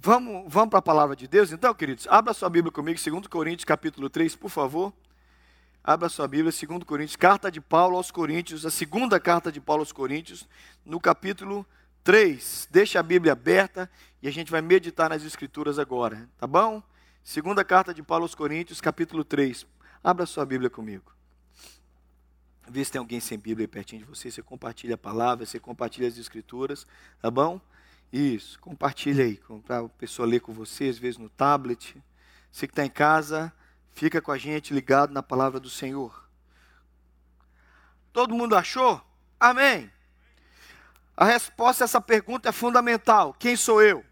Vamos, vamos para a palavra de Deus, então, queridos? Abra sua Bíblia comigo, 2 Coríntios, capítulo 3, por favor. Abra sua Bíblia, 2 Coríntios, carta de Paulo aos Coríntios, a segunda carta de Paulo aos Coríntios, no capítulo 3. Deixa a Bíblia aberta e a gente vai meditar nas Escrituras agora, tá bom? Segunda carta de Paulo aos Coríntios, capítulo 3. Abra sua Bíblia comigo. Vê se tem alguém sem Bíblia aí pertinho de você. Você compartilha a palavra, você compartilha as Escrituras, tá bom? Isso, compartilha aí, para a pessoa ler com você, às vezes no tablet. Você que está em casa, fica com a gente ligado na palavra do Senhor. Todo mundo achou? Amém. A resposta a essa pergunta é fundamental: quem sou eu?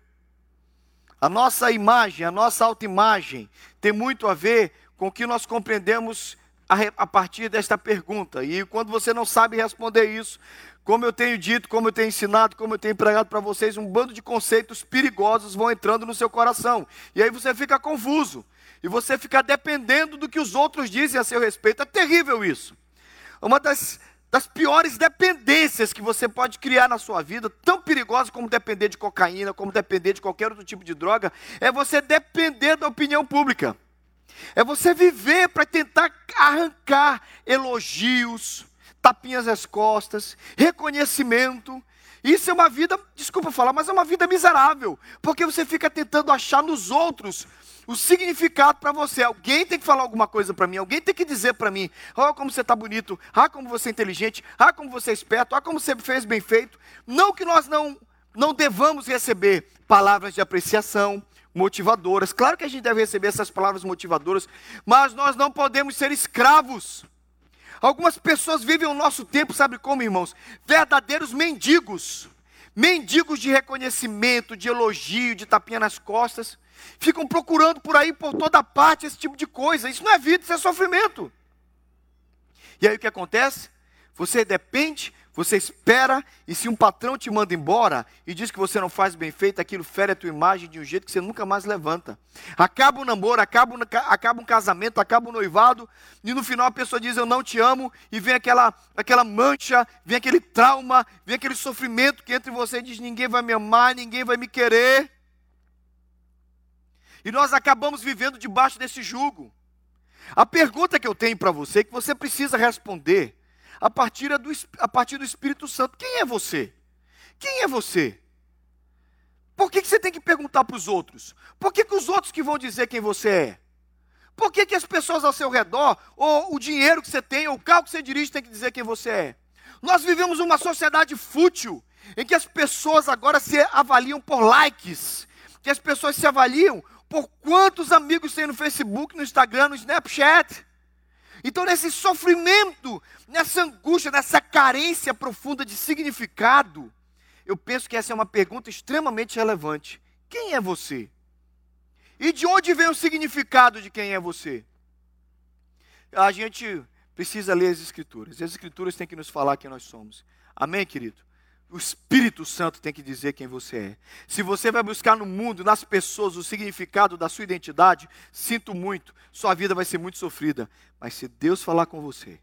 A nossa imagem, a nossa autoimagem, tem muito a ver com o que nós compreendemos a, partir desta pergunta. E quando você não sabe responder isso, como eu tenho dito, como eu tenho ensinado, como eu tenho pregado para vocês, um bando de conceitos perigosos vão entrando no seu coração. E aí você fica confuso. E você fica dependendo do que os outros dizem a seu respeito. É terrível isso. Uma das, das piores dependências que você pode criar na sua vida, tão perigosa como depender de cocaína, como depender de qualquer outro tipo de droga, é você depender da opinião pública. É você viver para tentar arrancar elogios, tapinhas nas costas, reconhecimento. Isso é uma vida, desculpa falar, mas é uma vida miserável, porque você fica tentando achar nos outros o significado para você. Alguém tem que falar alguma coisa para mim, alguém tem que dizer para mim: "Ah, como você está bonito, ah, como você é inteligente, ah, como você é esperto, ah, como você fez bem feito". Não que nós não não devamos receber palavras de apreciação, motivadoras. Claro que a gente deve receber essas palavras motivadoras, mas nós não podemos ser escravos Algumas pessoas vivem o nosso tempo, sabe como, irmãos? Verdadeiros mendigos. Mendigos de reconhecimento, de elogio, de tapinha nas costas. Ficam procurando por aí, por toda parte, esse tipo de coisa. Isso não é vida, isso é sofrimento. E aí o que acontece? Você depende você espera e se um patrão te manda embora e diz que você não faz bem feito, aquilo fere a tua imagem de um jeito que você nunca mais levanta. Acaba o namoro, acaba, acaba um casamento, acaba o um noivado e no final a pessoa diz eu não te amo e vem aquela, aquela mancha, vem aquele trauma, vem aquele sofrimento que entra em você diz ninguém vai me amar, ninguém vai me querer. E nós acabamos vivendo debaixo desse jugo. A pergunta que eu tenho para você, que você precisa responder, a partir do, a partir do Espírito Santo. Quem é você? Quem é você? Por que, que você tem que perguntar para os outros? Por que, que os outros que vão dizer quem você é? Por que, que as pessoas ao seu redor, ou o dinheiro que você tem, ou o carro que você dirige, tem que dizer quem você é? Nós vivemos uma sociedade fútil, em que as pessoas agora se avaliam por likes, que as pessoas se avaliam por quantos amigos tem no Facebook, no Instagram, no Snapchat. Então, nesse sofrimento, nessa angústia, nessa carência profunda de significado, eu penso que essa é uma pergunta extremamente relevante. Quem é você? E de onde vem o significado de quem é você? A gente precisa ler as Escrituras. As Escrituras têm que nos falar quem nós somos. Amém, querido? O Espírito Santo tem que dizer quem você é. Se você vai buscar no mundo, nas pessoas, o significado da sua identidade, sinto muito, sua vida vai ser muito sofrida. Mas se Deus falar com você,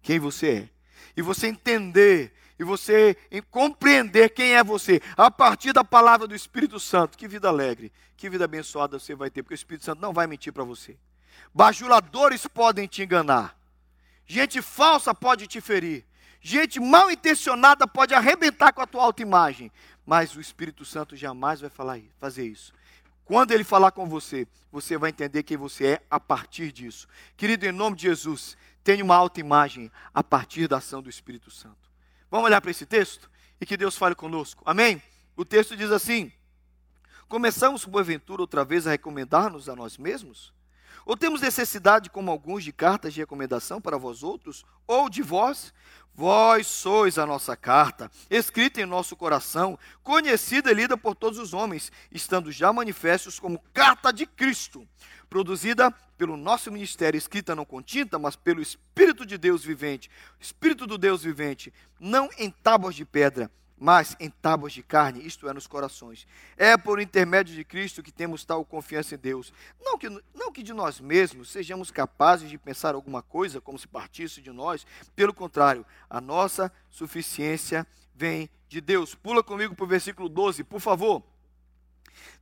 quem você é, e você entender, e você compreender quem é você, a partir da palavra do Espírito Santo, que vida alegre, que vida abençoada você vai ter, porque o Espírito Santo não vai mentir para você. Bajuladores podem te enganar, gente falsa pode te ferir. Gente mal intencionada pode arrebentar com a tua autoimagem, mas o Espírito Santo jamais vai falar, fazer isso. Quando ele falar com você, você vai entender quem você é a partir disso. Querido, em nome de Jesus, tenha uma autoimagem a partir da ação do Espírito Santo. Vamos olhar para esse texto e que Deus fale conosco. Amém? O texto diz assim: Começamos, porventura, outra vez a recomendar-nos a nós mesmos? Ou temos necessidade, como alguns, de cartas de recomendação para vós outros? Ou de vós? Vós sois a nossa carta, escrita em nosso coração, conhecida e lida por todos os homens, estando já manifestos como carta de Cristo, produzida pelo nosso ministério, escrita não com tinta, mas pelo Espírito de Deus vivente, Espírito do Deus vivente, não em tábuas de pedra, mas em tábuas de carne, isto é, nos corações. É por intermédio de Cristo que temos tal confiança em Deus. Não que, não que de nós mesmos sejamos capazes de pensar alguma coisa como se partisse de nós, pelo contrário, a nossa suficiência vem de Deus. Pula comigo para o versículo 12, por favor.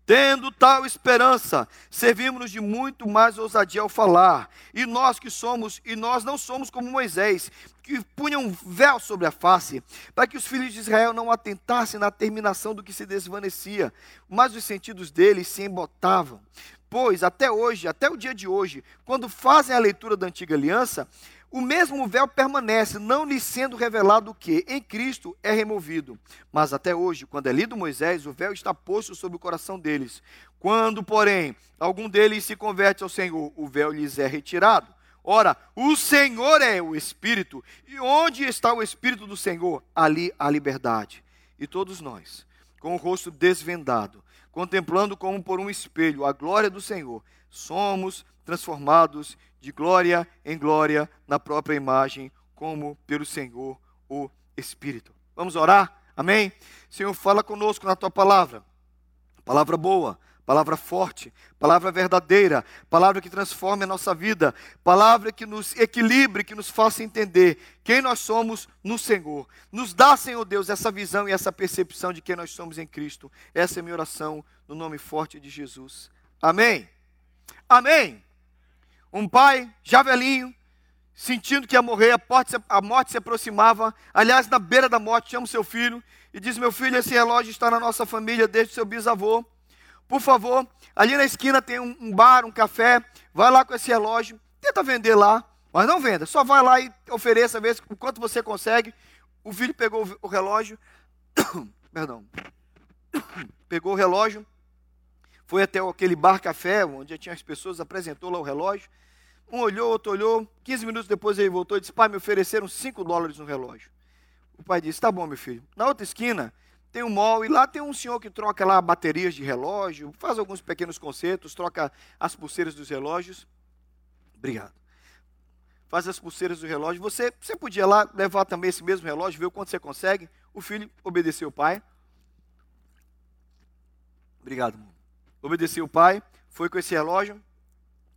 Tendo tal esperança, servimos-nos de muito mais ousadia ao falar. E nós que somos, e nós não somos como Moisés, que punham um véu sobre a face, para que os filhos de Israel não atentassem na terminação do que se desvanecia, mas os sentidos deles se embotavam. Pois até hoje, até o dia de hoje, quando fazem a leitura da antiga aliança, o mesmo véu permanece, não lhe sendo revelado o que em Cristo é removido. Mas até hoje, quando é lido Moisés, o véu está posto sobre o coração deles. Quando, porém, algum deles se converte ao Senhor, o véu lhes é retirado. Ora, o Senhor é o Espírito, e onde está o Espírito do Senhor? Ali há liberdade. E todos nós, com o rosto desvendado, contemplando como por um espelho a glória do Senhor, somos transformados de glória em glória na própria imagem, como pelo Senhor o Espírito. Vamos orar? Amém? Senhor, fala conosco na tua palavra. Palavra boa, palavra forte, palavra verdadeira, palavra que transforme a nossa vida, palavra que nos equilibre, que nos faça entender quem nós somos no Senhor. Nos dá, Senhor Deus, essa visão e essa percepção de quem nós somos em Cristo. Essa é minha oração no nome forte de Jesus. Amém. Amém. Um pai, já velhinho, sentindo que ia morrer, a morte se aproximava, aliás, na beira da morte, chama o seu filho e diz: Meu filho, esse relógio está na nossa família desde o seu bisavô. Por favor, ali na esquina tem um, bar, um café, vai lá com esse relógio, tenta vender lá, mas não venda, só vai lá e ofereça, vê o quanto você consegue. O filho pegou o relógio, perdão, pegou o relógio, foi até aquele bar café, onde tinha as pessoas, apresentou lá o relógio. Um olhou, outro olhou. 15 minutos depois ele voltou e disse: Pai, me ofereceram 5 dólares no relógio. O pai disse: Tá bom, meu filho. Na outra esquina tem um mall e lá tem um senhor que troca lá baterias de relógio, faz alguns pequenos concertos, troca as pulseiras dos relógios. Obrigado. Faz as pulseiras do relógio. Você, você podia lá levar também esse mesmo relógio, ver o quanto você consegue. O filho obedeceu o pai. Obrigado, obedeceu o pai, foi com esse relógio,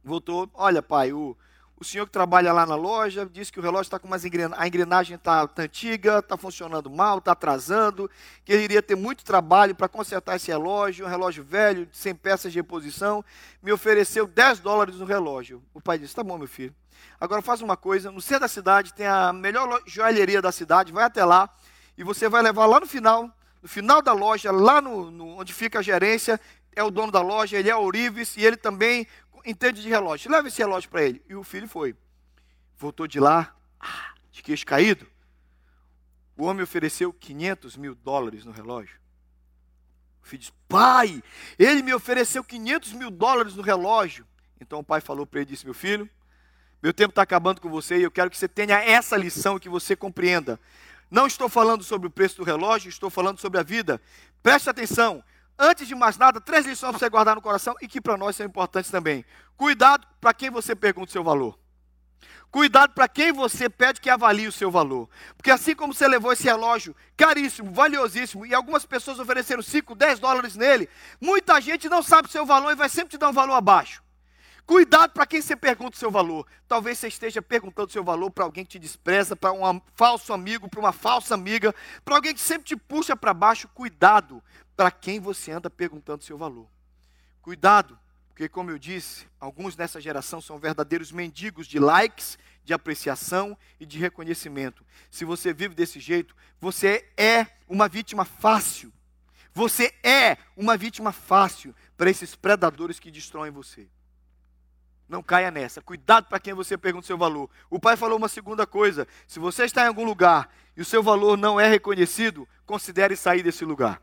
voltou. Olha, pai, o, o senhor que trabalha lá na loja disse que o relógio está com umas engrenagens, a engrenagem está tá antiga, está funcionando mal, está atrasando, que ele iria ter muito trabalho para consertar esse relógio, um relógio velho, sem peças de reposição. Me ofereceu 10 dólares no relógio. O pai disse: Tá bom, meu filho. Agora faz uma coisa: no centro da cidade tem a melhor joalheria da cidade, vai até lá e você vai levar lá no final. No final da loja, lá no, no onde fica a gerência, é o dono da loja, ele é ourives e ele também entende de relógio. Leva esse relógio para ele. E o filho foi. Voltou de lá, ah, de queixo caído. O homem ofereceu 500 mil dólares no relógio. O filho disse: Pai, ele me ofereceu 500 mil dólares no relógio. Então o pai falou para ele: disse, Meu filho, meu tempo está acabando com você e eu quero que você tenha essa lição que você compreenda. Não estou falando sobre o preço do relógio, estou falando sobre a vida. Preste atenção antes de mais nada, três lições para você guardar no coração e que para nós são importantes também. Cuidado para quem você pergunta o seu valor. Cuidado para quem você pede que avalie o seu valor. Porque assim como você levou esse relógio caríssimo, valiosíssimo, e algumas pessoas ofereceram 5, 10 dólares nele, muita gente não sabe o seu valor e vai sempre te dar um valor abaixo. Cuidado para quem você pergunta o seu valor. Talvez você esteja perguntando o seu valor para alguém que te despreza, para um falso amigo, para uma falsa amiga, para alguém que sempre te puxa para baixo. Cuidado para quem você anda perguntando o seu valor. Cuidado, porque, como eu disse, alguns nessa geração são verdadeiros mendigos de likes, de apreciação e de reconhecimento. Se você vive desse jeito, você é uma vítima fácil. Você é uma vítima fácil para esses predadores que destroem você. Não caia nessa. Cuidado para quem você pergunta o seu valor. O pai falou uma segunda coisa: se você está em algum lugar e o seu valor não é reconhecido, considere sair desse lugar.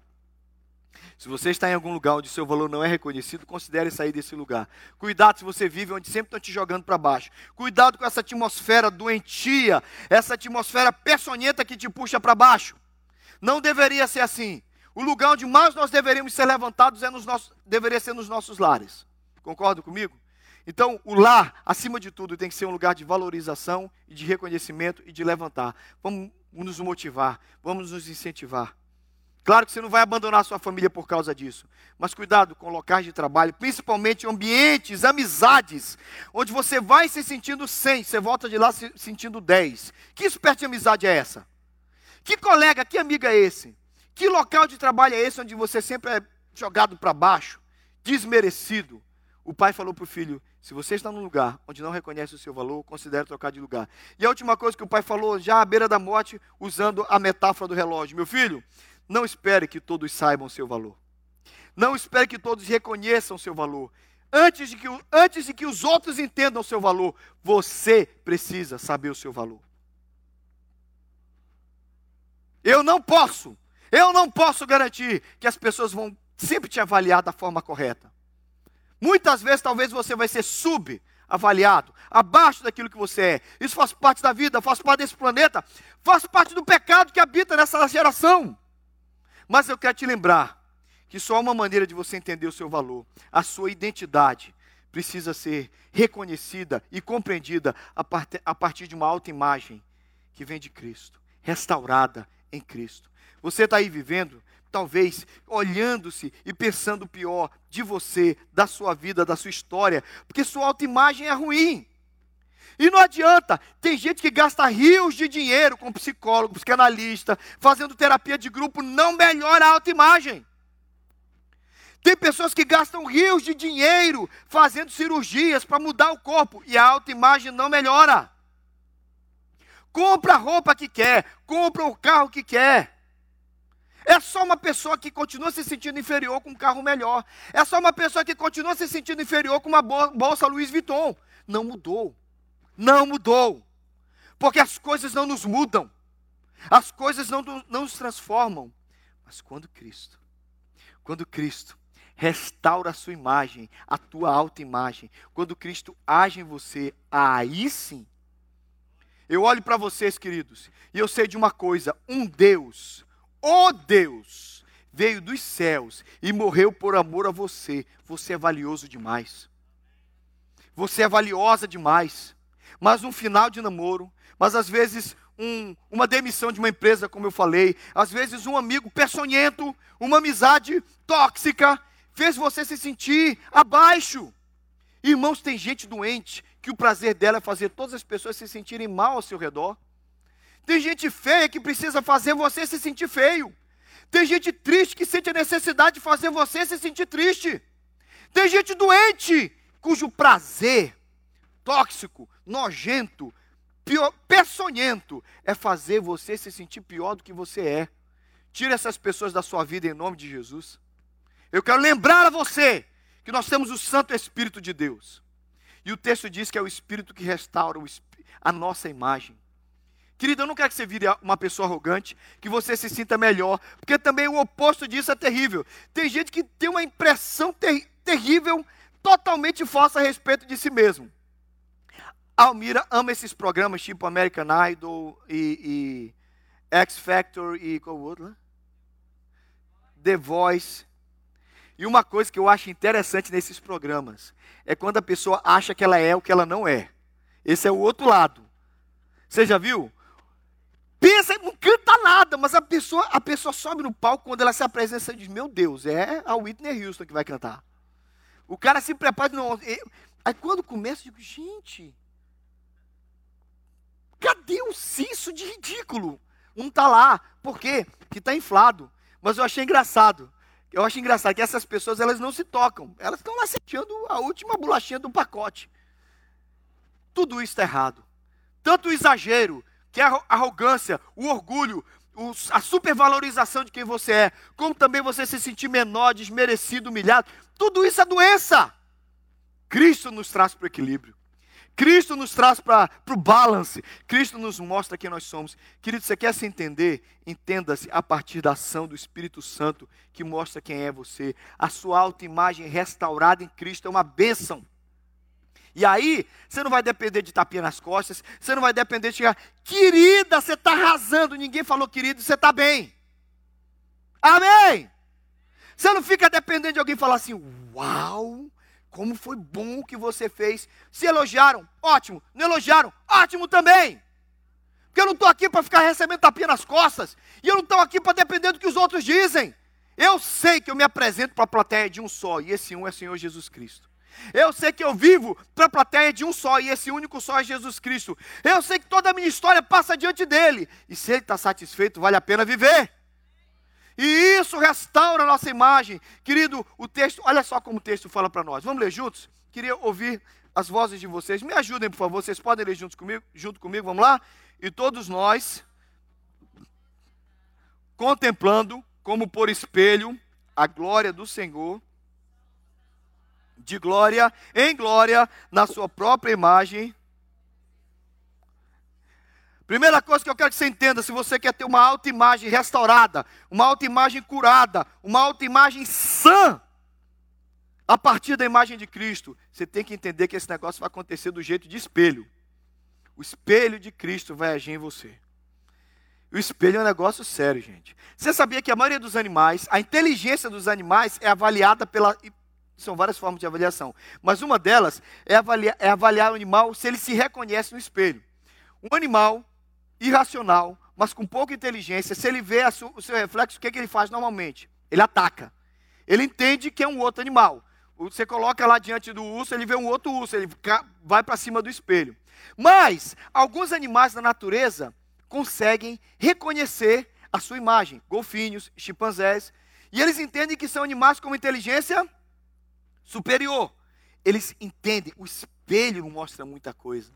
Se você está em algum lugar onde seu valor não é reconhecido, considere sair desse lugar. Cuidado se você vive onde sempre estão te jogando para baixo. Cuidado com essa atmosfera doentia, essa atmosfera peçonhenta que te puxa para baixo. Não deveria ser assim. O lugar onde mais nós deveríamos ser levantados é nos nossos, deveria ser nos nossos lares. Concorda comigo? Então, o lar, acima de tudo, tem que ser um lugar de valorização e de reconhecimento e de levantar. Vamos nos motivar, vamos nos incentivar. Claro que você não vai abandonar sua família por causa disso, mas cuidado com locais de trabalho, principalmente ambientes, amizades, onde você vai se sentindo 100, você volta de lá se sentindo 10. Que espécie de amizade é essa? Que colega, que amigo é esse? Que local de trabalho é esse onde você sempre é jogado para baixo? desmerecido. O pai falou para o filho: se você está num lugar onde não reconhece o seu valor, considere trocar de lugar. E a última coisa que o pai falou, já à beira da morte, usando a metáfora do relógio: meu filho, não espere que todos saibam o seu valor. Não espere que todos reconheçam o seu valor. Antes de, que, antes de que os outros entendam o seu valor, você precisa saber o seu valor. Eu não posso, eu não posso garantir que as pessoas vão sempre te avaliar da forma correta. Muitas vezes, talvez você vai ser subavaliado, abaixo daquilo que você é. Isso faz parte da vida, faz parte desse planeta, faz parte do pecado que habita nessa geração. Mas eu quero te lembrar que só há uma maneira de você entender o seu valor, a sua identidade precisa ser reconhecida e compreendida a partir de uma autoimagem que vem de Cristo, restaurada em Cristo. Você está aí vivendo, talvez, olhando-se e pensando o pior de você, da sua vida, da sua história, porque sua autoimagem é ruim. E não adianta, tem gente que gasta rios de dinheiro com psicólogo, psicanalista, fazendo terapia de grupo, não melhora a autoimagem. Tem pessoas que gastam rios de dinheiro fazendo cirurgias para mudar o corpo e a autoimagem não melhora. Compra a roupa que quer, compra o carro que quer. É só uma pessoa que continua se sentindo inferior com um carro melhor. É só uma pessoa que continua se sentindo inferior com uma bolsa Louis Vuitton. Não mudou. Não mudou. Porque as coisas não nos mudam. As coisas não, não nos transformam. Mas quando Cristo, quando Cristo restaura a sua imagem, a tua autoimagem, quando Cristo age em você, aí sim eu olho para vocês, queridos, e eu sei de uma coisa: um Deus, o Deus, veio dos céus e morreu por amor a você. Você é valioso demais. Você é valiosa demais. Mas um final de namoro, mas às vezes um, uma demissão de uma empresa, como eu falei, às vezes um amigo peçonhento, uma amizade tóxica, fez você se sentir abaixo. Irmãos, tem gente doente que o prazer dela é fazer todas as pessoas se sentirem mal ao seu redor. Tem gente feia que precisa fazer você se sentir feio. Tem gente triste que sente a necessidade de fazer você se sentir triste. Tem gente doente cujo prazer tóxico, nojento, pior, peçonhento é fazer você se sentir pior do que você é. Tire essas pessoas da sua vida em nome de Jesus. Eu quero lembrar a você que nós temos o Santo Espírito de Deus. E o texto diz que é o Espírito que restaura a nossa imagem. Querido, eu não quero que você vire uma pessoa arrogante, que você se sinta melhor, porque também o oposto disso é terrível. Tem gente que tem uma impressão ter terrível, totalmente falsa a respeito de si mesmo. Almira ama esses programas tipo American Idol e, e X Factor e qual outro? The Voice. E uma coisa que eu acho interessante nesses programas é quando a pessoa acha que ela é o que ela não é. Esse é o outro lado. Você já viu? Pensa, não canta nada, mas a pessoa, a pessoa sobe no palco quando ela se apresenta e diz: Meu Deus, é a Whitney Houston que vai cantar. O cara se prepara. Não, aí quando começa, eu digo: Gente, cadê o senso de ridículo? Um está lá, por quê? Que está inflado. Mas eu achei engraçado. Eu acho engraçado que essas pessoas elas não se tocam. Elas estão lá sentindo a última bolachinha do pacote. Tudo isso está errado. Tanto o exagero, que é a arrogância, o orgulho, a supervalorização de quem você é, como também você se sentir menor, desmerecido, humilhado. Tudo isso é doença. Cristo nos traz para o equilíbrio. Cristo nos traz para o balance. Cristo nos mostra quem nós somos. Querido, você quer se entender? Entenda-se a partir da ação do Espírito Santo que mostra quem é você. A sua autoimagem restaurada em Cristo é uma bênção. E aí, você não vai depender de tapinha nas costas, você não vai depender de chegar, querida, você está arrasando. Ninguém falou, querido, você está bem. Amém? Você não fica dependendo de alguém falar assim, uau, como foi bom o que você fez. Se elogiaram, ótimo. Não elogiaram, ótimo também. Porque eu não estou aqui para ficar recebendo tapinha nas costas. E eu não estou aqui para depender do que os outros dizem. Eu sei que eu me apresento para a plateia de um só. E esse um é o Senhor Jesus Cristo. Eu sei que eu vivo para a plateia de um só. E esse único só é Jesus Cristo. Eu sei que toda a minha história passa diante dele. E se ele está satisfeito, vale a pena viver. E isso restaura a nossa imagem. Querido, o texto, olha só como o texto fala para nós. Vamos ler juntos? Queria ouvir as vozes de vocês. Me ajudem, por favor. Vocês podem ler juntos comigo, junto comigo, vamos lá? E todos nós, contemplando como por espelho a glória do Senhor, de glória em glória, na sua própria imagem. Primeira coisa que eu quero que você entenda: se você quer ter uma autoimagem restaurada, uma autoimagem curada, uma autoimagem sã, a partir da imagem de Cristo, você tem que entender que esse negócio vai acontecer do jeito de espelho. O espelho de Cristo vai agir em você. O espelho é um negócio sério, gente. Você sabia que a maioria dos animais, a inteligência dos animais é avaliada pela são várias formas de avaliação. Mas uma delas é avaliar, é avaliar o animal se ele se reconhece no espelho. Um animal irracional, mas com pouca inteligência, se ele vê o seu reflexo, o que, é que ele faz normalmente? Ele ataca. Ele entende que é um outro animal. Você coloca lá diante do urso, ele vê um outro urso, ele vai para cima do espelho. Mas, alguns animais da natureza conseguem reconhecer a sua imagem. Golfinhos, chimpanzés. E eles entendem que são animais com inteligência superior. Eles entendem, o espelho mostra muita coisa.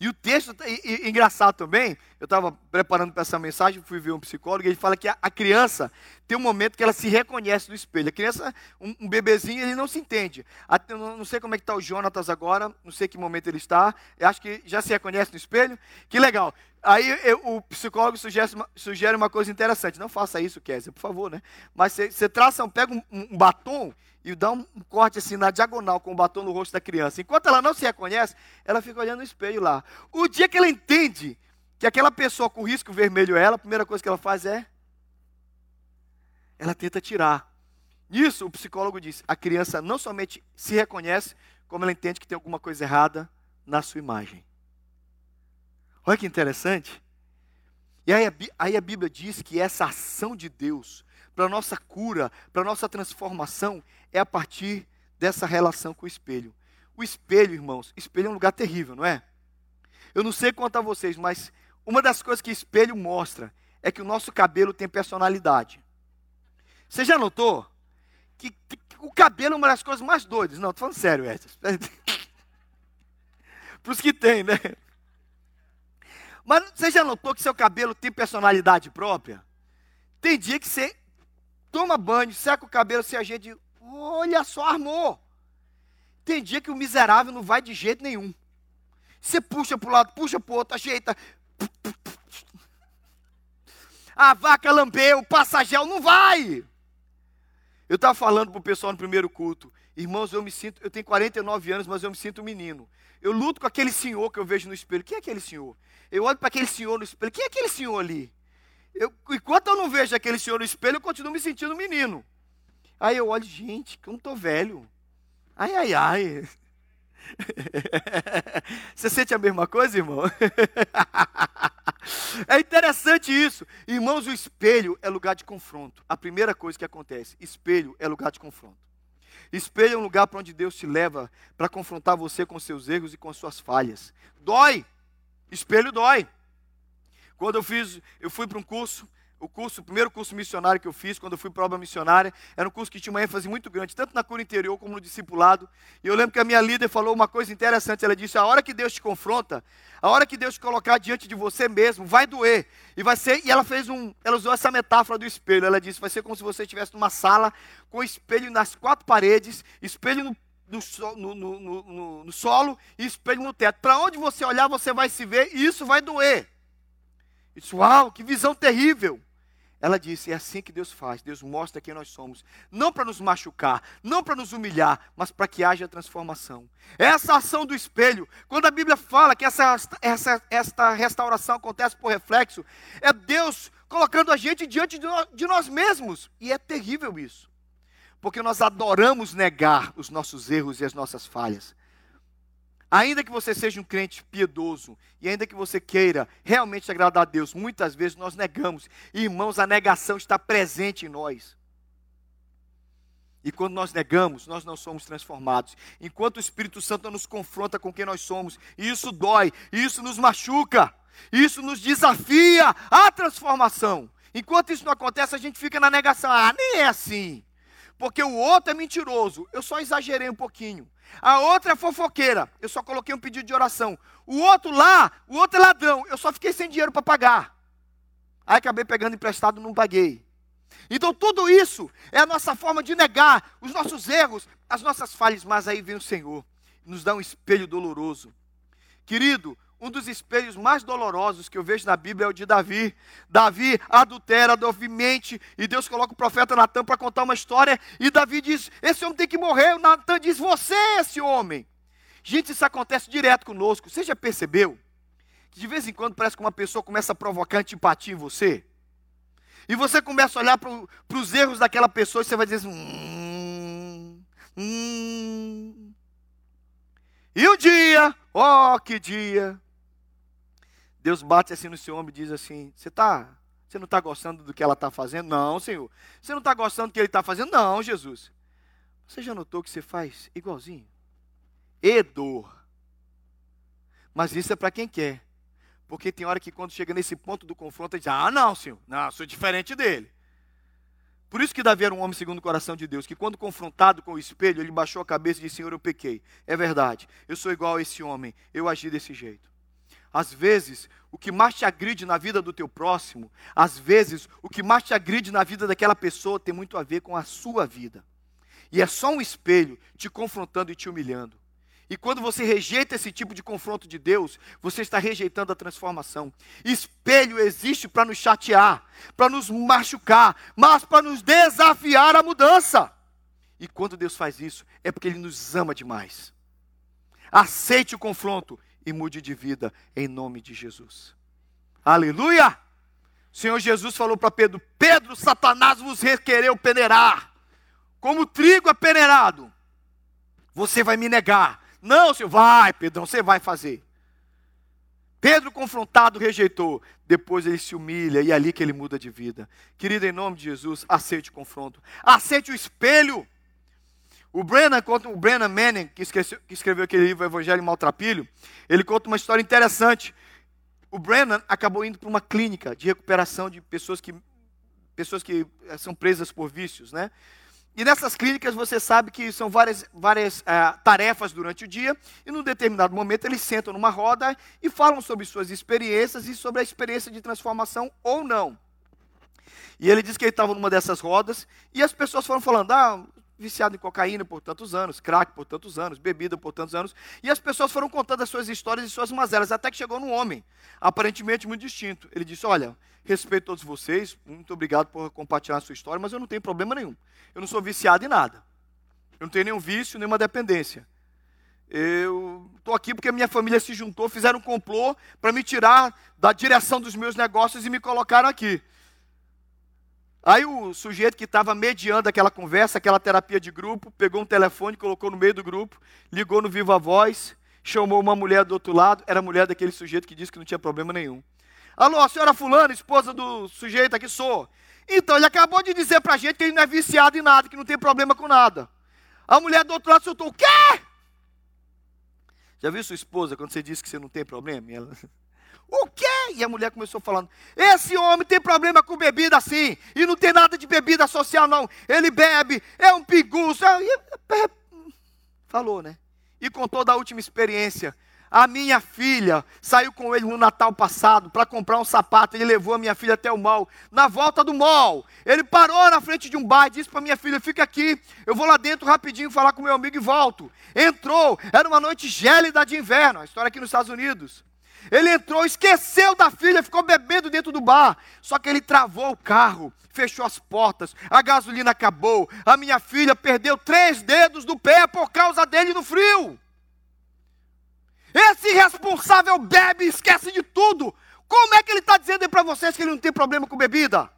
E o texto, e, e, engraçado também, eu estava preparando para essa mensagem, fui ver um psicólogo, e ele fala que a, a, criança tem um momento que ela se reconhece no espelho. A criança, um, um bebezinho, ele não se entende. Não, não sei como é que está o Jonatas agora, não sei que momento ele está, acho que já se reconhece no espelho. Que legal. Aí eu, o psicólogo sugere uma, sugere uma coisa interessante. Não faça isso, Kézia, por favor, né? Mas você, traça, pega um, um batom e dá um corte assim na diagonal com o batom no rosto da criança. Enquanto ela não se reconhece, ela fica olhando no espelho lá. O dia que ela entende que aquela pessoa com risco vermelho é ela, a primeira coisa que ela faz é ela tenta tirar. Nisso, o psicólogo diz: a criança não somente se reconhece, como ela entende que tem alguma coisa errada na sua imagem. Olha que interessante. E aí a, aí a Bíblia diz que essa ação de Deus para nossa cura, para nossa transformação, é a partir dessa relação com o espelho. O espelho, irmãos, espelho é um lugar terrível, não é? Eu não sei quanto a vocês, mas uma das coisas que espelho mostra é que o nosso cabelo tem personalidade. Você já notou? Que, que o cabelo é uma das coisas mais doidas. Não, estou falando sério, Edson. Para os que tem, né? Mas você já notou que seu cabelo tem personalidade própria? Tem dia que você toma banho, seca o cabelo, se a gente, olha só, armou. Tem dia que o miserável não vai de jeito nenhum. Você puxa para o lado, puxa para o outro, ajeita. A vaca lambeu, passa gel, não vai. Eu estava falando para o pessoal no primeiro culto, irmãos, eu me sinto, eu tenho 49 anos, mas eu me sinto menino. Eu luto com aquele senhor que eu vejo no espelho. Quem é aquele senhor? Eu olho para aquele senhor no espelho. Quem é aquele senhor ali? Eu, enquanto eu não vejo aquele senhor no espelho, eu continuo me sentindo menino. Aí eu olho, gente, que eu não estou velho. Ai, ai, ai. Você sente a mesma coisa, irmão? É interessante isso. Irmãos, o espelho é lugar de confronto. A primeira coisa que acontece, espelho é lugar de confronto. Espelho é um lugar para onde Deus te leva para confrontar você com seus erros e com suas falhas. Dói. Espelho dói. Quando eu fiz, eu fui para um curso, o curso, o primeiro curso missionário que eu fiz, quando eu fui para missionária, era um curso que tinha uma ênfase muito grande, tanto na cura interior como no discipulado. E eu lembro que a minha líder falou uma coisa interessante. Ela disse: a hora que Deus te confronta, a hora que Deus te colocar diante de você mesmo, vai doer. E vai ser. E ela fez um. Ela usou essa metáfora do espelho. Ela disse: vai ser como se você estivesse numa sala com espelho nas quatro paredes, espelho no no, no, no, no, solo e espelho no teto. Para onde você olhar, você vai se ver e isso vai doer. Disse, uau, que visão terrível. Ela disse: é assim que Deus faz. Deus mostra quem nós somos. Não para nos machucar, não para nos humilhar, mas para que haja transformação. Essa ação do espelho, quando a Bíblia fala que essa, essa, esta restauração acontece por reflexo, é Deus colocando a gente diante de de nós mesmos. E é terrível isso. Porque nós adoramos negar os nossos erros e as nossas falhas. Ainda que você seja um crente piedoso e ainda que você queira realmente agradar a Deus, muitas vezes nós negamos. Irmãos, a negação está presente em nós. E quando nós negamos, nós não somos transformados. Enquanto o Espírito Santo nos confronta com quem nós somos, isso dói, isso nos machuca, isso nos desafia à transformação. Enquanto isso não acontece, a gente fica na negação. Ah, nem é assim. Porque o outro é mentiroso. Eu só exagerei um pouquinho. A outra é fofoqueira. Eu só coloquei um pedido de oração. O outro lá, o outro é ladrão. Eu só fiquei sem dinheiro para pagar. Aí acabei pegando emprestado não paguei. Então tudo isso é a nossa forma de negar os nossos erros, as nossas falhas. Mas aí vem o Senhor, nos dá um espelho doloroso. Querido, um dos espelhos mais dolorosos que eu vejo na Bíblia é o de Davi. Davi adultera, Davi mente, e Deus coloca o profeta Natan para contar uma história, e Davi diz: Esse homem tem que morrer. O Natan diz: Você é esse homem. Gente, isso acontece direto conosco. Você já percebeu? Que de vez em quando parece que uma pessoa começa a provocar antipatia em você. E você começa a olhar para os erros daquela pessoa e você vai dizer assim: hum, hum. E o dia, oh que dia, Deus bate assim no seu ombro e diz assim: Você tá, você não está gostando do que ela está fazendo? Não, Senhor. Você não está gostando do que ele está fazendo? Não, Jesus. Você já notou que você faz igualzinho? E dor. Mas isso é para quem quer. Porque tem hora que quando chega nesse ponto do confronto, ele diz: Ah, não, Senhor. Não, sou diferente dele. Por isso que Davi era um homem segundo o coração de Deus, que quando confrontado com o espelho, ele baixou a cabeça e disse: Senhor, eu pequei. É verdade, eu sou igual a esse homem, eu agi desse jeito. Às vezes, o que mais te agride na vida do teu próximo, às vezes, o que mais te agride na vida daquela pessoa tem muito a ver com a sua vida. E é só um espelho te confrontando e te humilhando. E quando você rejeita esse tipo de confronto de Deus, você está rejeitando a transformação. Espelho existe para nos chatear, para nos machucar, mas para nos desafiar à mudança. E quando Deus faz isso, é porque Ele nos ama demais. Aceite o confronto e mude de vida em nome de Jesus. Aleluia! O Senhor Jesus falou para Pedro: Pedro, Satanás vos requereu peneirar, como trigo é peneirado. Você vai me negar. Não, Senhor, vai, Pedrão, você vai fazer. Pedro, confrontado, rejeitou. Depois ele se humilha e é ali que ele muda de vida. Querido, em nome de Jesus, aceite o confronto. Aceite o espelho. O Brennan conta, o Brennan Manning, que esqueceu, que escreveu aquele livro Evangelho Maltrapilho, ele conta uma história interessante. O Brennan acabou indo para uma clínica de recuperação de pessoas que, pessoas que eh, são presas por vícios, né? E nessas clínicas você sabe que são várias, várias uh, tarefas durante o dia, e num determinado momento eles sentam numa roda e falam sobre suas experiências e sobre a experiência de transformação ou não. E ele disse que ele estava numa dessas rodas, e as pessoas foram falando: ah, viciado em cocaína por tantos anos, crack por tantos anos, bebida por tantos anos, e as pessoas foram contando as suas histórias e suas mazelas, até que chegou num homem, aparentemente muito distinto. Ele disse: Olha, respeito todos vocês, muito obrigado por compartilhar a sua história, mas eu não tenho problema nenhum. Eu não sou viciado em nada. Eu não tenho nenhum vício, nenhuma dependência. Eu estou aqui porque minha família se juntou, fizeram um complô para me tirar da direção dos meus negócios e me colocaram aqui. Aí o sujeito que estava mediando aquela conversa, aquela terapia de grupo, pegou um telefone, colocou no meio do grupo, ligou no Viva Voz, chamou uma mulher do outro lado, era a mulher daquele sujeito que disse que não tinha problema nenhum. Alô, a senhora fulana, esposa do sujeito aqui, sou. Então, ele acabou de dizer para a gente que ele não é viciado em nada, que não tem problema com nada. A mulher do outro lado soltou, o quê? Já viu sua esposa quando você disse que você não tem problema? E ela... O quê? E a mulher começou falando: Esse homem tem problema com bebida assim, e não tem nada de bebida social, não. Ele bebe, é um piguço. Falou, né? E contou da última experiência. A minha filha saiu com ele no Natal passado para comprar um sapato. Ele levou a minha filha até o mall. Na volta do mall, ele parou na frente de um bar e disse para minha filha: Fica aqui, eu vou lá dentro rapidinho falar com meu amigo e volto. Entrou, era uma noite gélida de inverno, a história aqui nos Estados Unidos. Ele entrou, esqueceu da filha, ficou bebendo dentro do bar. Só que ele travou o carro, fechou as portas, a gasolina acabou. A minha filha perdeu três dedos do pé por causa dele no frio. Esse irresponsável bebe e esquece de tudo. Como é que ele está dizendo para vocês que ele não tem problema com bebida?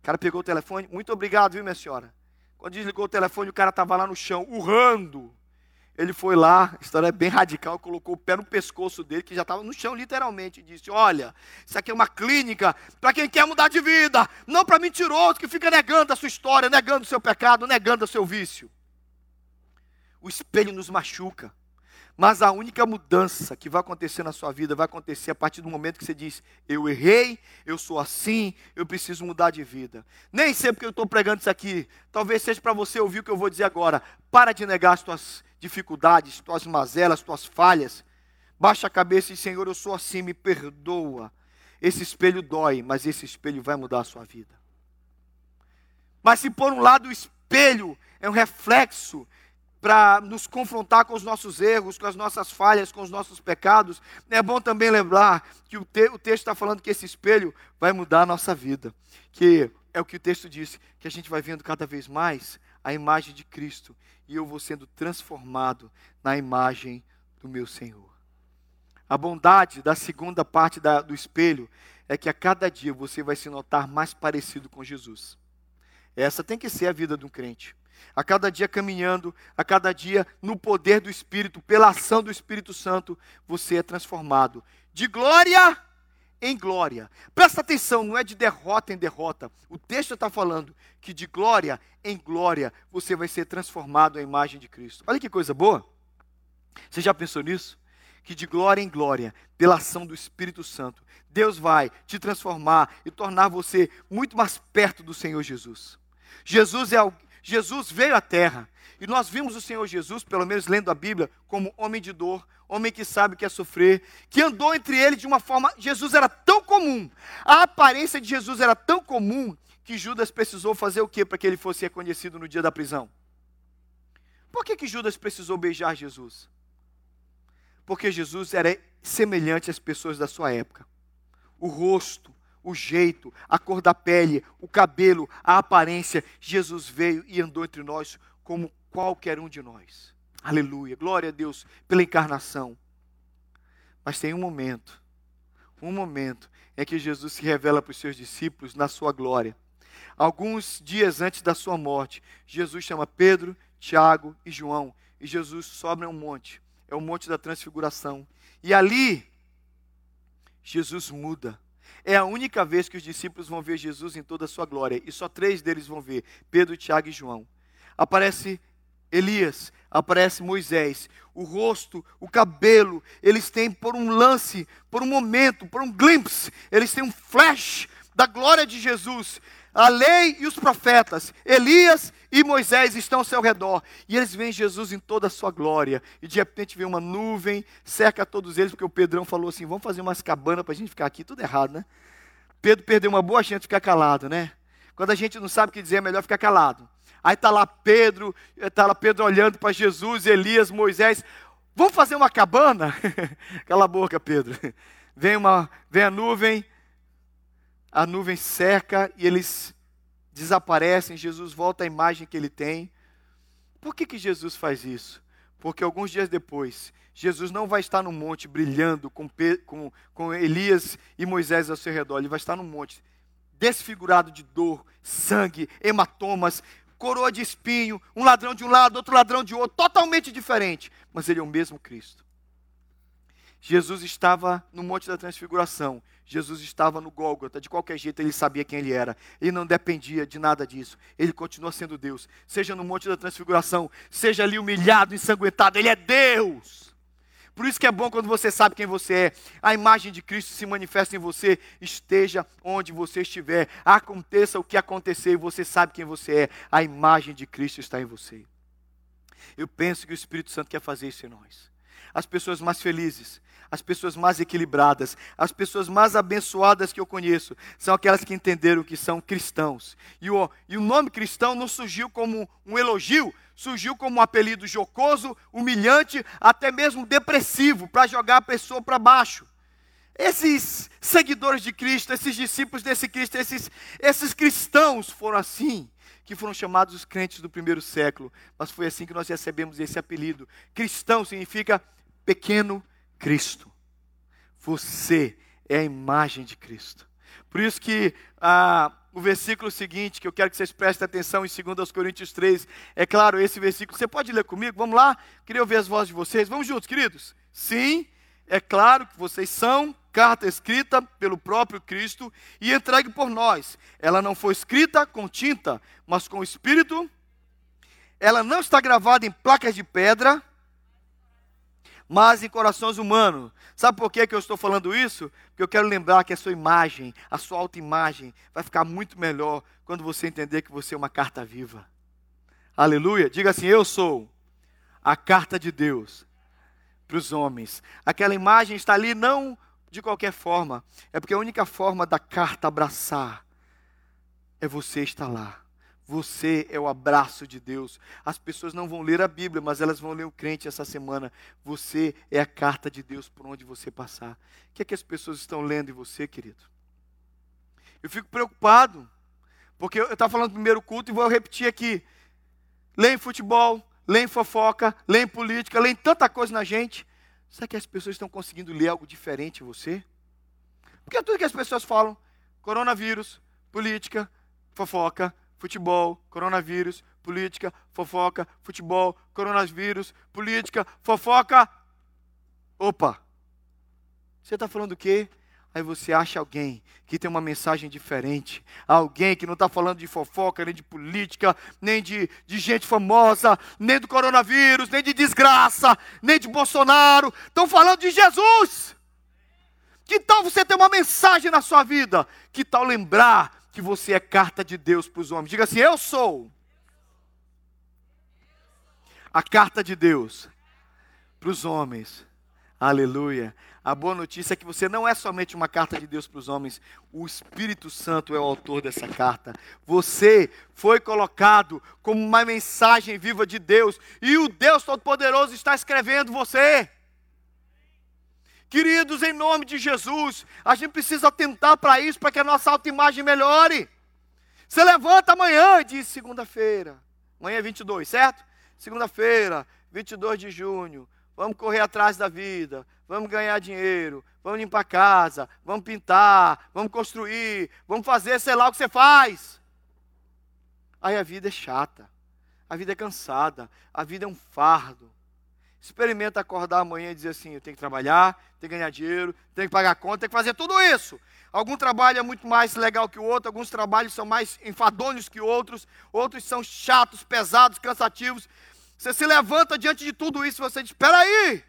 O cara pegou o telefone, muito obrigado, viu, minha senhora? Quando desligou o telefone, o cara estava lá no chão, urrando. Ele foi lá, a história é bem radical, colocou o pé no pescoço dele, que já estava no chão literalmente, e disse: Olha, isso aqui é uma clínica para quem quer mudar de vida, não para mentiroso que fica negando a sua história, negando o seu pecado, negando o seu vício. O espelho nos machuca, Mas a única mudança que vai acontecer na sua vida vai acontecer a partir do momento que você diz: Eu errei, eu sou assim, eu preciso mudar de vida. Nem sempre que eu estou pregando isso aqui, talvez seja para você ouvir o que eu vou dizer agora. Para de negar as tuas dificuldades, as tuas mazelas, as tuas falhas. Baixa a cabeça e Senhor, eu sou assim, me perdoa. Esse espelho dói, mas esse espelho vai mudar a sua vida. Mas se por um lado o espelho é um reflexo para nos confrontar com os nossos erros, com as nossas falhas, com os nossos pecados, é bom também lembrar que o, te, o texto está falando que esse espelho vai mudar a nossa vida. Que é o que o texto diz, que a gente vai vendo cada vez mais a imagem de Cristo e eu vou sendo transformado na imagem do meu Senhor. A bondade da segunda parte da, do espelho é que a cada dia você vai se notar mais parecido com Jesus. Essa tem que ser a vida de um crente a cada dia caminhando, a cada dia no poder do Espírito, pela ação do Espírito Santo, você é transformado de glória em glória. Presta atenção, não é de derrota em derrota. O texto está falando que de glória em glória você vai ser transformado à imagem de Cristo. Olha que coisa boa. Você já pensou nisso? Que de glória em glória, pela ação do Espírito Santo, Deus vai te transformar e tornar você muito mais perto do Senhor Jesus. Jesus é Jesus veio à terra. E nós vimos o Senhor Jesus, pelo menos lendo a Bíblia, como homem de dor, homem que sabe o que é sofrer, que andou entre eles de uma forma. Jesus era tão comum, a aparência de Jesus era tão comum, que Judas precisou fazer o que para que ele fosse reconhecido no dia da prisão? Por que, que Judas precisou beijar Jesus? Porque Jesus era semelhante às pessoas da sua época. O rosto, o jeito, a cor da pele, o cabelo, a aparência. Jesus veio e andou entre nós como qualquer um de nós. Aleluia. Glória a Deus pela encarnação. Mas tem um momento, um momento é que Jesus se revela para os seus discípulos na sua glória. Alguns dias antes da sua morte, Jesus chama Pedro, Tiago e João, e Jesus sobe a um monte, é o monte da transfiguração. E ali, Jesus muda é a única vez que os discípulos vão ver Jesus em toda a sua glória. E só três deles vão ver: Pedro, Tiago e João. Aparece Elias, aparece Moisés. O rosto, o cabelo, eles têm por um lance, por um momento, por um glimpse, eles têm um flash da glória de Jesus. A lei e os profetas, Elias e Moisés estão ao seu redor. E eles veem Jesus em toda a sua glória. E de repente vem uma nuvem, cerca todos eles, porque o Pedrão falou assim: vamos fazer umas cabanas para a gente ficar aqui. Tudo errado, né? Pedro perdeu uma boa chance de ficar calado, né? Quando a gente não sabe o que dizer, é melhor ficar calado. Aí está lá Pedro, está lá Pedro olhando para Jesus, Elias, Moisés. Vamos fazer uma cabana? Cala a boca, Pedro. Vem, uma, vem a nuvem, a nuvem seca e eles desaparecem, Jesus volta à imagem que ele tem. Por que, que Jesus faz isso? Porque alguns dias depois, Jesus não vai estar no monte brilhando com, com, com Elias e Moisés ao seu redor, ele vai estar no monte desfigurado de dor, sangue, hematomas, coroa de espinho, um ladrão de um lado, outro ladrão de outro, totalmente diferente, mas ele é o mesmo Cristo. Jesus estava no Monte da Transfiguração. Jesus estava no Gólgota. De qualquer jeito, ele sabia quem ele era. Ele não dependia de nada disso. Ele continua sendo Deus. Seja no Monte da Transfiguração, seja ali humilhado, ensanguentado. Ele é Deus. Por isso que é bom quando você sabe quem você é. A imagem de Cristo se manifesta em você. Esteja onde você estiver. Aconteça o que acontecer você sabe quem você é. A imagem de Cristo está em você. Eu penso que o Espírito Santo quer fazer isso em nós. As pessoas mais felizes as pessoas mais equilibradas, as pessoas mais abençoadas que eu conheço, são aquelas que entenderam que são cristãos. E o, e o nome cristão não surgiu como um elogio, surgiu como um apelido jocoso, humilhante, até mesmo depressivo, para jogar a pessoa para baixo. Esses seguidores de Cristo, esses discípulos desse Cristo, esses, esses cristãos foram assim que foram chamados os crentes do primeiro século, mas foi assim que nós recebemos esse apelido. Cristão significa pequeno Cristo. Você é a imagem de Cristo. Por isso que ah, o versículo seguinte, que eu quero que vocês prestem atenção em 2 Coríntios 3, é claro, esse versículo. Você pode ler comigo? Vamos lá? Queria ouvir as vozes de vocês. Vamos juntos, queridos? Sim, é claro que vocês são carta escrita pelo próprio Cristo e entregue por nós. Ela não foi escrita com tinta, mas com o Espírito. Ela não está gravada em placas de pedra, mas em corações humanos. Sabe por que, que eu estou falando isso? Porque eu quero lembrar que a sua imagem, a sua autoimagem, vai ficar muito melhor quando você entender que você é uma carta viva. Aleluia. Diga assim: Eu sou a carta de Deus para os homens. Aquela imagem está ali não de qualquer forma, é porque a única forma da carta abraçar é você estar lá. Você é o abraço de Deus. As pessoas não vão ler a Bíblia, mas elas vão ler o crente essa semana. Você é a carta de Deus por onde você passar. O que é que as pessoas estão lendo em você, querido? Eu fico preocupado, porque eu estava falando no primeiro culto e vou repetir aqui. Leem futebol, leem fofoca, leem política, leem tanta coisa na gente. Será que as pessoas estão conseguindo ler algo diferente em você? Porque tudo que as pessoas falam, coronavírus, política, fofoca, futebol, coronavírus, política, fofoca, futebol, coronavírus, política, fofoca. Opa! Você está falando o quê? Aí você acha alguém que tem uma mensagem diferente, alguém que não está falando de fofoca, nem de política, nem de, de gente famosa, nem do coronavírus, nem de desgraça, nem de Bolsonaro, estão falando de Jesus. Que tal você ter uma mensagem na sua vida? Que tal lembrar que você é carta de Deus para os homens. Diga assim: Eu sou a carta de Deus para os homens. Aleluia. A boa notícia é que você não é somente uma carta de Deus para os homens, o Espírito Santo é o autor dessa carta. Você foi colocado como uma mensagem viva de Deus, e o Deus Todo-Poderoso está escrevendo você. Queridos, em nome de Jesus, a gente precisa atentar para isso, para que a nossa autoimagem melhore. Você levanta amanhã e diz segunda-feira, amanhã é 22, certo? Segunda-feira, 22 de junho, vamos correr atrás da vida, vamos ganhar dinheiro, vamos limpar a casa, vamos pintar, vamos construir, vamos fazer, sei lá o que você faz. Aí a vida é chata, a vida é cansada, a vida é um fardo. Experimenta acordar amanhã e dizer assim: eu tenho que trabalhar, tenho que ganhar dinheiro, tenho que pagar conta, tenho que fazer tudo isso. Algum trabalho é muito mais legal que o outro, alguns trabalhos são mais enfadonhos que outros, outros são chatos, pesados, cansativos. Você se levanta diante de tudo isso e você diz: espera aí,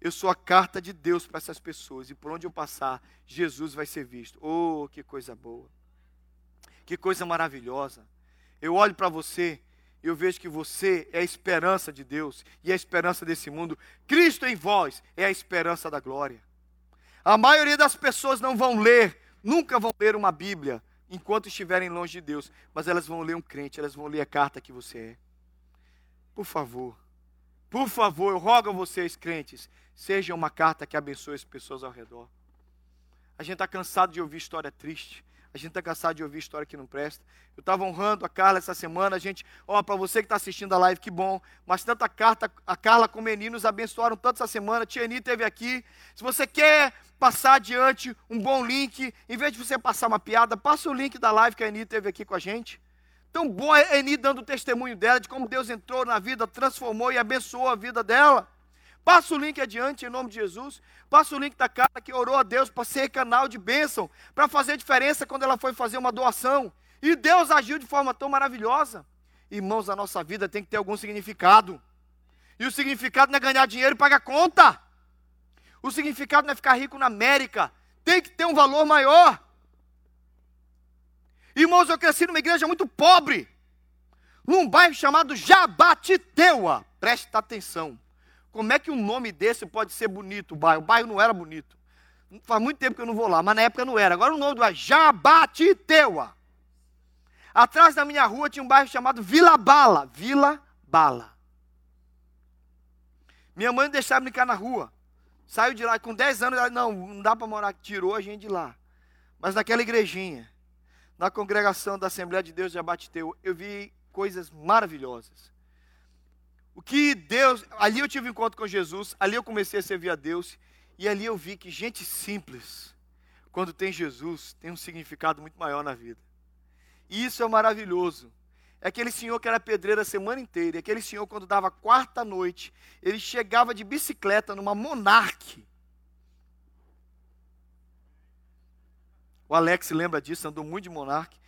eu sou a carta de Deus para essas pessoas e por onde eu passar, Jesus vai ser visto. Oh, que coisa boa, que coisa maravilhosa. Eu olho para você eu vejo que você é a esperança de Deus e a esperança desse mundo. Cristo em vós é a esperança da glória. A maioria das pessoas não vão ler, nunca vão ler uma Bíblia enquanto estiverem longe de Deus, mas elas vão ler um crente, elas vão ler a carta que você é. Por favor, por favor, eu rogo a vocês, crentes, seja uma carta que abençoe as pessoas ao redor. A gente está cansado de ouvir história triste. A gente está cansado de ouvir história que não presta. Eu estava honrando a Carla essa semana. A gente, ó, para você que está assistindo a live, que bom. Mas tanto a, carta, a Carla como a Eni nos abençoaram tanto essa semana. Tia Eni esteve aqui. Se você quer passar adiante um bom link, em vez de você passar uma piada, passa o link da live que a Eni esteve aqui com a gente. Tão bom a Eni dando o testemunho dela, de como Deus entrou na vida, transformou e abençoou a vida dela. Passa o link adiante em nome de Jesus. Passa o link da cara que orou a Deus para ser canal de bênção, para fazer diferença quando ela foi fazer uma doação. E Deus agiu de forma tão maravilhosa. Irmãos, a nossa vida tem que ter algum significado. E o significado não é ganhar dinheiro e pagar conta. O significado não é ficar rico na América. Tem que ter um valor maior. Irmãos, eu cresci numa igreja muito pobre, num bairro chamado Jabatiteua. Preste atenção. Como é que um nome desse pode ser bonito, o bairro? O bairro não era bonito. Faz muito tempo que eu não vou lá, mas na época não era. Agora o nome do bairro, Jabatiteua. Atrás da minha rua tinha um bairro chamado Vila Bala. Vila Bala. Minha mãe não deixava brincar na rua. Saiu de lá com 10 anos, ela, não, não dá para morar, tirou a gente de lá. Mas naquela igrejinha, na congregação da Assembleia de Deus de Abatiteu, eu vi coisas maravilhosas. O que Deus, ali eu tive um encontro com Jesus, ali eu comecei a servir a Deus, e ali eu vi que gente simples, quando tem Jesus, tem um significado muito maior na vida. E isso é maravilhoso. É aquele senhor que era pedreiro a semana inteira, e aquele senhor, quando dava quarta noite, ele chegava de bicicleta numa Monarque. O Alex lembra disso, andou muito de Monarque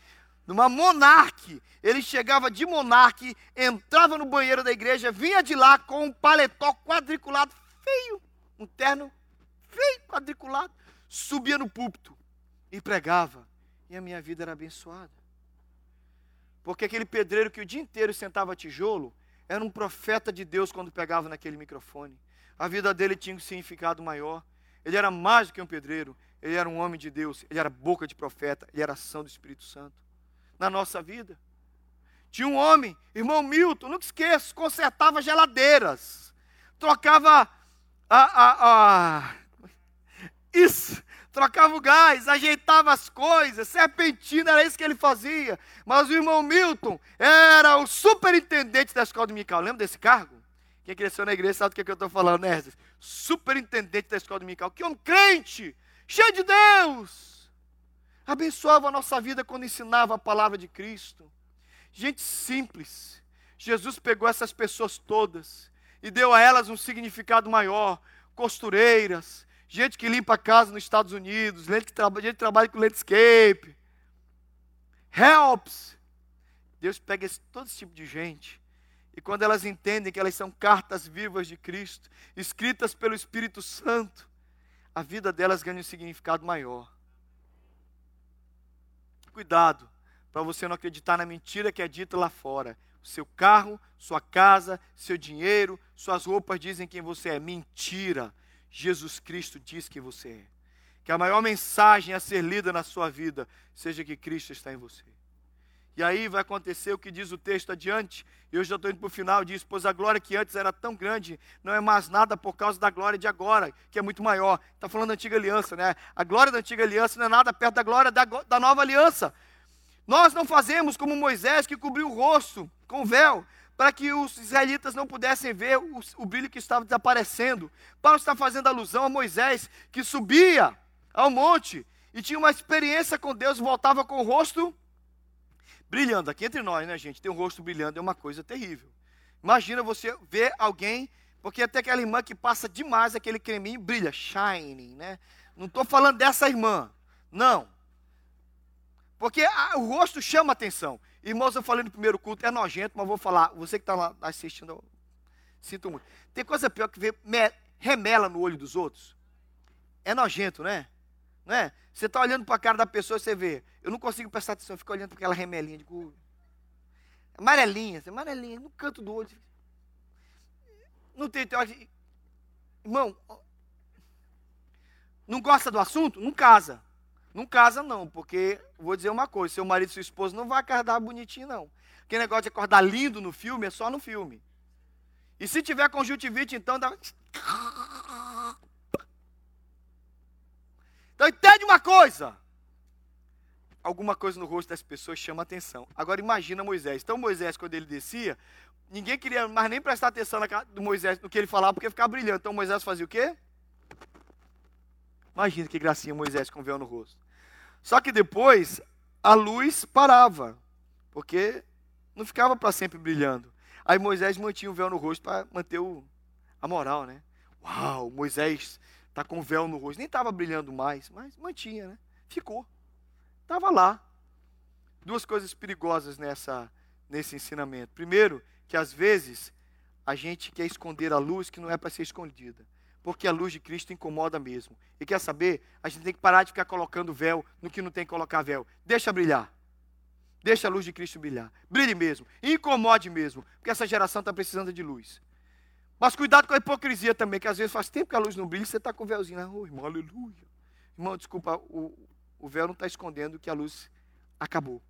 numa monarque. Ele chegava de monarque, entrava no banheiro da igreja, vinha de lá com um paletó quadriculado feio, um terno feio, quadriculado, subia no púlpito e pregava. E a minha vida era abençoada. Porque aquele pedreiro que o dia inteiro sentava tijolo, era um profeta de Deus quando pegava naquele microfone. A vida dele tinha um significado maior. Ele era mais do que um pedreiro, ele era um homem de Deus, ele era boca de profeta, ele era ação do Espírito Santo. Na nossa vida, tinha um homem, irmão Milton, nunca esqueço, consertava geladeiras, trocava a, a, a isso, trocava o gás, ajeitava as coisas, serpentina, era isso que ele fazia. Mas o irmão Milton era o superintendente da escola dominical. Lembra desse cargo? Quem cresceu na igreja sabe do que, eu estou falando, né? Superintendente da escola dominical. Que homem crente, cheio de Deus. Abençoava a nossa vida quando ensinava a palavra de Cristo. Gente simples. Jesus pegou essas pessoas todas e deu a elas um significado maior. Costureiras, gente que limpa a casa nos Estados Unidos, gente que, gente que trabalha com landscape, helps. Deus pega esse, todo esse tipo de gente. E quando elas entendem que elas são cartas vivas de Cristo, escritas pelo Espírito Santo, a vida delas ganha um significado maior. Cuidado, para você não acreditar na mentira que é dita lá fora. Seu carro, sua casa, seu dinheiro, suas roupas dizem quem você é. Mentira. Jesus Cristo diz que você é. Que a maior mensagem a ser lida na sua vida seja que Cristo está em você. E aí vai acontecer o que diz o texto adiante, e eu já estou indo para o final, diz, pois a glória que antes era tão grande, não é mais nada por causa da glória de agora, que é muito maior. Está falando da antiga aliança, né? A glória da antiga aliança não é nada perto da glória da, da nova aliança. Nós não fazemos como Moisés, que cobriu o rosto com véu, para que os israelitas não pudessem ver o, o brilho que estava desaparecendo. Paulo está fazendo alusão a Moisés, que subia ao monte e tinha uma experiência com Deus, voltava com o rosto brilhando. Aqui entre nós, né, gente? Tem um rosto brilhando, é uma coisa terrível. Imagina você ver alguém, porque até aquela irmã que passa demais aquele creminho brilha, shining, né? Não estou falando dessa irmã, não. Porque a, o rosto chama atenção. Irmãos, eu falei no primeiro culto, é nojento, mas vou falar. Você que está lá assistindo, sinto muito. Tem coisa pior que ver remela no olho dos outros. É nojento, né? Não é? Você está olhando para a cara da pessoa e você vê. Eu não consigo prestar atenção, eu fico olhando para aquela remelinha. Digo, amarelinha, assim, amarelinha, no canto do olho. Não tem. irmão, não gosta do assunto? Não casa. Não casa, não, porque vou dizer uma coisa: seu marido e sua esposa não vai acordar bonitinho, não. Aquele negócio de acordar lindo no filme é só no filme. E se tiver conjuntivite, então dá. Então entende uma coisa. Alguma coisa no rosto das pessoas chama atenção. Agora imagina Moisés. Então Moisés, quando ele descia, ninguém queria mais nem prestar atenção na do Moisés, no que ele falava, porque ficava brilhando. Então Moisés fazia o quê? Imagina que gracinha Moisés com véu no rosto. Só que depois a luz parava, porque não ficava para sempre brilhando. Aí Moisés mantinha o véu no rosto para manter o, a moral, né? Uau, Moisés está com véu no rosto. Nem estava brilhando mais, mas mantinha, né? Ficou. Estava lá. Duas coisas perigosas nessa, nesse ensinamento. Primeiro, que às vezes a gente quer esconder a luz que não é para ser escondida porque a luz de Cristo incomoda mesmo. E quer saber? A gente tem que parar de ficar colocando véu no que não tem que colocar véu. Deixa brilhar. Deixa a luz de Cristo brilhar. Brilhe mesmo. Incomode mesmo. Porque essa geração está precisando de luz. Mas cuidado com a hipocrisia também, que às vezes faz tempo que a luz não brilha e você está com o véuzinho. Oh, irmão, aleluia. Irmão, desculpa, o, o véu não está escondendo que a luz acabou.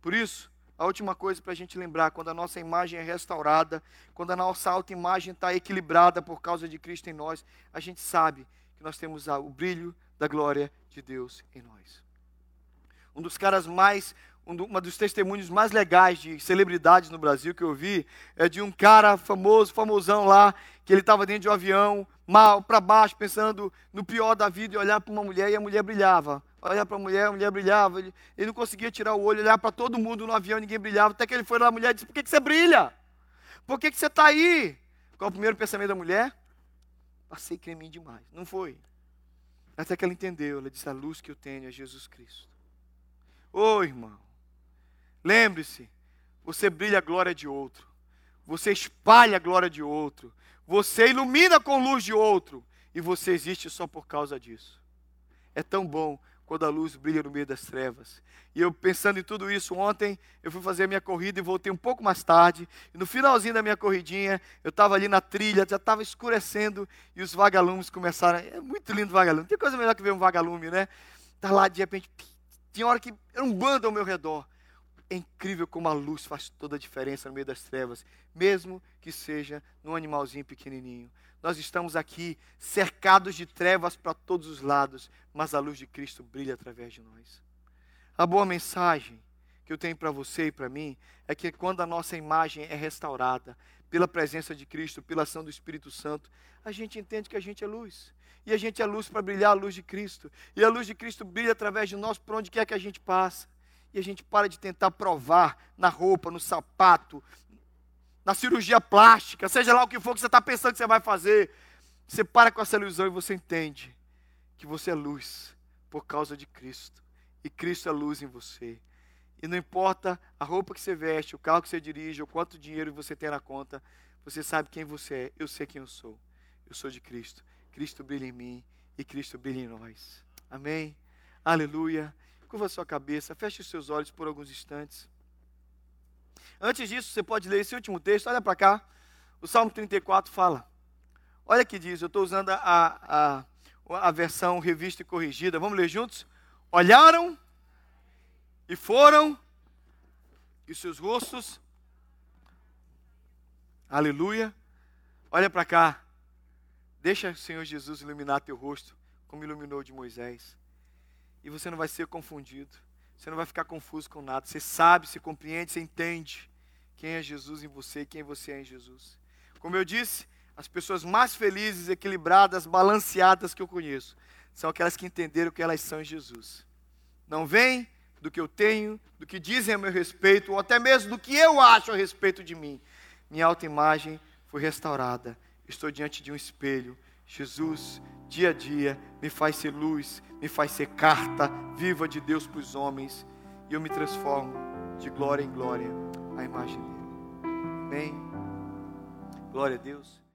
Por isso, a última coisa para a gente lembrar, quando a nossa imagem é restaurada, quando a nossa autoimagem está equilibrada por causa de Cristo em nós, a gente sabe que nós temos o brilho da glória de Deus em nós. Um dos caras mais, uma dos testemunhos mais legais de celebridades no Brasil que eu vi é de um cara famoso, famosão lá, que ele estava dentro de um avião, mal, para baixo, pensando no pior da vida e olhar para uma mulher e a mulher brilhava olhar para a mulher, a mulher brilhava. Ele, ele, não conseguia tirar o olho, olhar para todo mundo no avião, ninguém brilhava. Até que ele foi lá, a mulher disse: Por que, que você brilha? Por que, que você está aí? Qual o primeiro pensamento da mulher? Passei creminho demais. Não foi. Até que ela entendeu, ela disse: A luz que eu tenho é Jesus Cristo. Ô oh, irmão, lembre-se: você brilha a glória de outro, você espalha a glória de outro, Você ilumina com luz de outro. E você existe só por causa disso. É tão bom quando a luz brilha no meio das trevas. E eu pensando em tudo isso ontem, eu fui fazer a minha corrida e voltei um pouco mais tarde. E no finalzinho da minha corridinha, eu estava ali na trilha, já estava escurecendo e os vagalumes começaram. É muito lindo vagalume. Tem coisa melhor que ver um vagalume, né? Tá lá de repente, tinha hora que era um bando ao meu redor. É incrível como a luz faz toda a diferença no meio das trevas, mesmo que seja num animalzinho pequenininho. Nós estamos aqui cercados de trevas para todos os lados, mas a luz de Cristo brilha através de nós. A boa mensagem que eu tenho para você e para mim é que quando a nossa imagem é restaurada pela presença de Cristo, pela ação do Espírito Santo, a gente entende que a gente é luz. E a gente é luz para brilhar a luz de Cristo. E a luz de Cristo brilha através de nós por onde quer que a gente passa. E a gente para de tentar provar na roupa, no sapato, na cirurgia plástica, seja lá o que for que você está pensando que você vai fazer. Você para com essa ilusão e você entende que você é luz por causa de Cristo. E Cristo é luz em você. E não importa a roupa que você veste, o carro que você dirige, ou quanto dinheiro você tem na conta, você sabe quem você é. Eu sei quem eu sou. Eu sou de Cristo. Cristo brilha em mim e Cristo brilha em nós. Amém? Aleluia. Curva sua cabeça, feche os seus olhos por alguns instantes. Antes disso, você pode ler esse último texto, olha para cá. O Salmo 34 fala. Olha que diz, eu estou usando a, a, a versão revista e corrigida. Vamos ler juntos? Olharam e foram, e seus rostos. Aleluia. Olha para cá. Deixa o Senhor Jesus iluminar teu rosto, como iluminou de Moisés. E você não vai ser confundido. Você não vai ficar confuso com nada. Você sabe, você compreende, você entende quem é Jesus em você e quem você é em Jesus. Como eu disse, as pessoas mais felizes, equilibradas, balanceadas que eu conheço são aquelas que entenderam que elas são em Jesus. Não vem do que eu tenho, do que dizem a meu respeito, ou até mesmo do que eu acho a respeito de mim. Minha autoimagem foi restaurada. Estou diante de um espelho. Jesus, dia a dia, me faz ser luz, me faz ser carta viva de Deus para os homens, e eu me transformo de glória em glória à imagem dele. Amém? Glória a Deus.